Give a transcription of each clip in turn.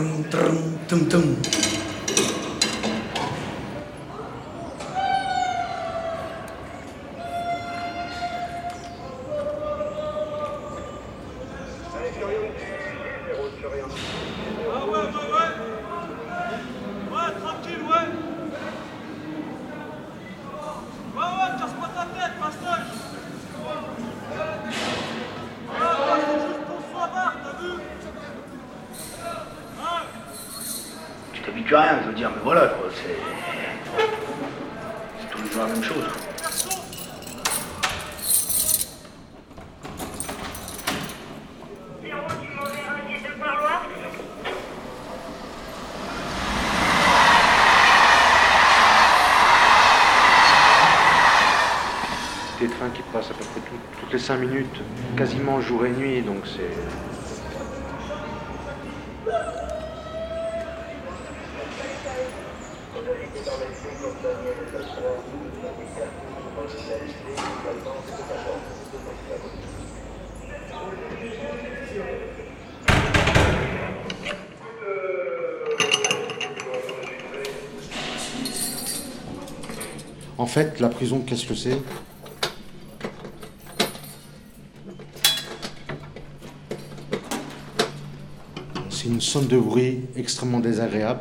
Trum, trum, tum, tum. Tu t'habitues à rien, je veux dire, mais voilà, quoi, c'est. C'est tous les jours la même chose. Des trains qui passent à peu près tout- toutes les 5 minutes, quasiment jour et nuit, donc c'est. En fait, la prison, qu'est-ce que c'est? C'est une somme de bruit extrêmement désagréable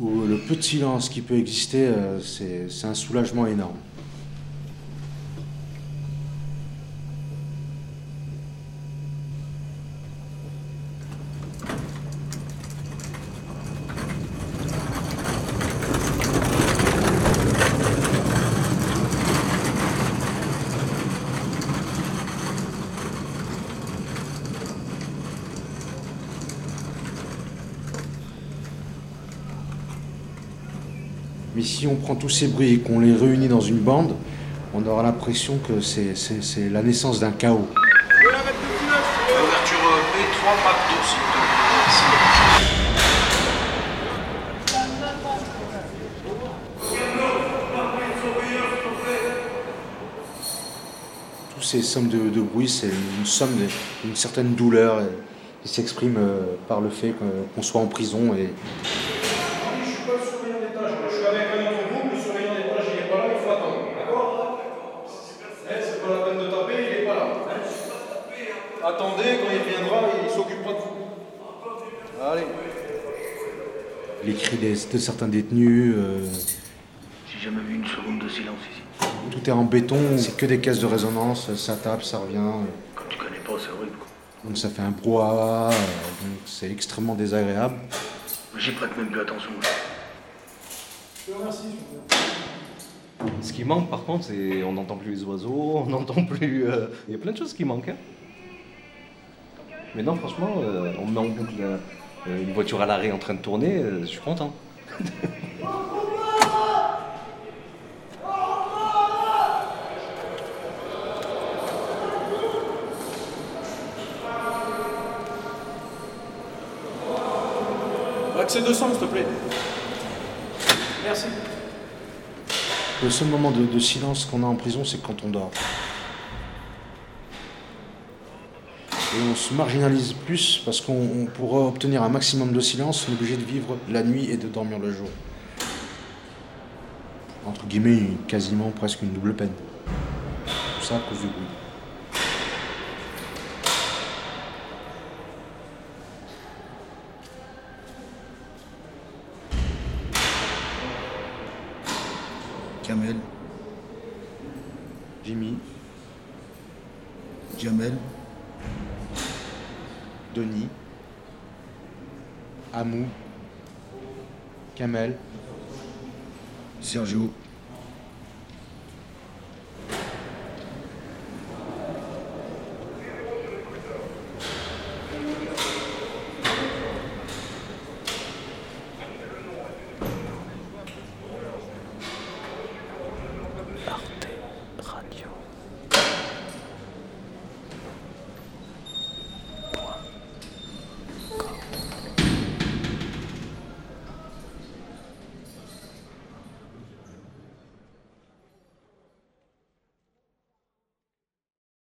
où le peu de silence qui peut exister, euh, c'est c'est un soulagement énorme. Mais si on prend tous ces bruits et qu'on les réunit dans une bande, on aura l'impression que c'est- la naissance d'un chaos. Ouverture B3, McDo, s'il te plaît. Tous ces sommes de, de bruit, c'est une somme d'une certaine douleur qui s'exprime euh, par le fait qu'on soit en prison. Et Je suis pas le surveillant d'étage, je suis avec un autre groupe, le surveillant d'étage il est pas là, il faut attendre, d'accord Eh, C'est pas la peine de taper, il est pas là. Attendez, quand il viendra, il s'occupera de vous. Allez. les cris des- de certains détenus, euh, J'ai jamais vu une seconde de silence ici. tout est en béton, c'est que des caisses de résonance, ça tape, ça revient. euh, Quand tu connais pas, c'est horrible. quoi. Donc ça fait un brouhaha, euh, donc c'est extrêmement désagréable. J'y prête même plus attention. Ce qui manque par contre, c'est on n'entend plus les oiseaux, on n'entend plus. euh, Il y a plein de choses qui manquent. hein. Mais non, franchement, euh, on met en boucle euh, une voiture à l'arrêt en train de tourner, euh, je suis content. Accès 200, s'il te plaît. Merci. Le seul moment de, de silence qu'on a en prison, c'est quand on dort. Et on se marginalise plus parce qu'on on pourra obtenir un maximum de silence, on est obligé de vivre la nuit et de dormir le jour. Entre guillemets, quasiment presque une double peine. Tout ça à cause du bruit. Kamel, Jimmy, Jamel, Denis, Amou, Kamel, Sergio,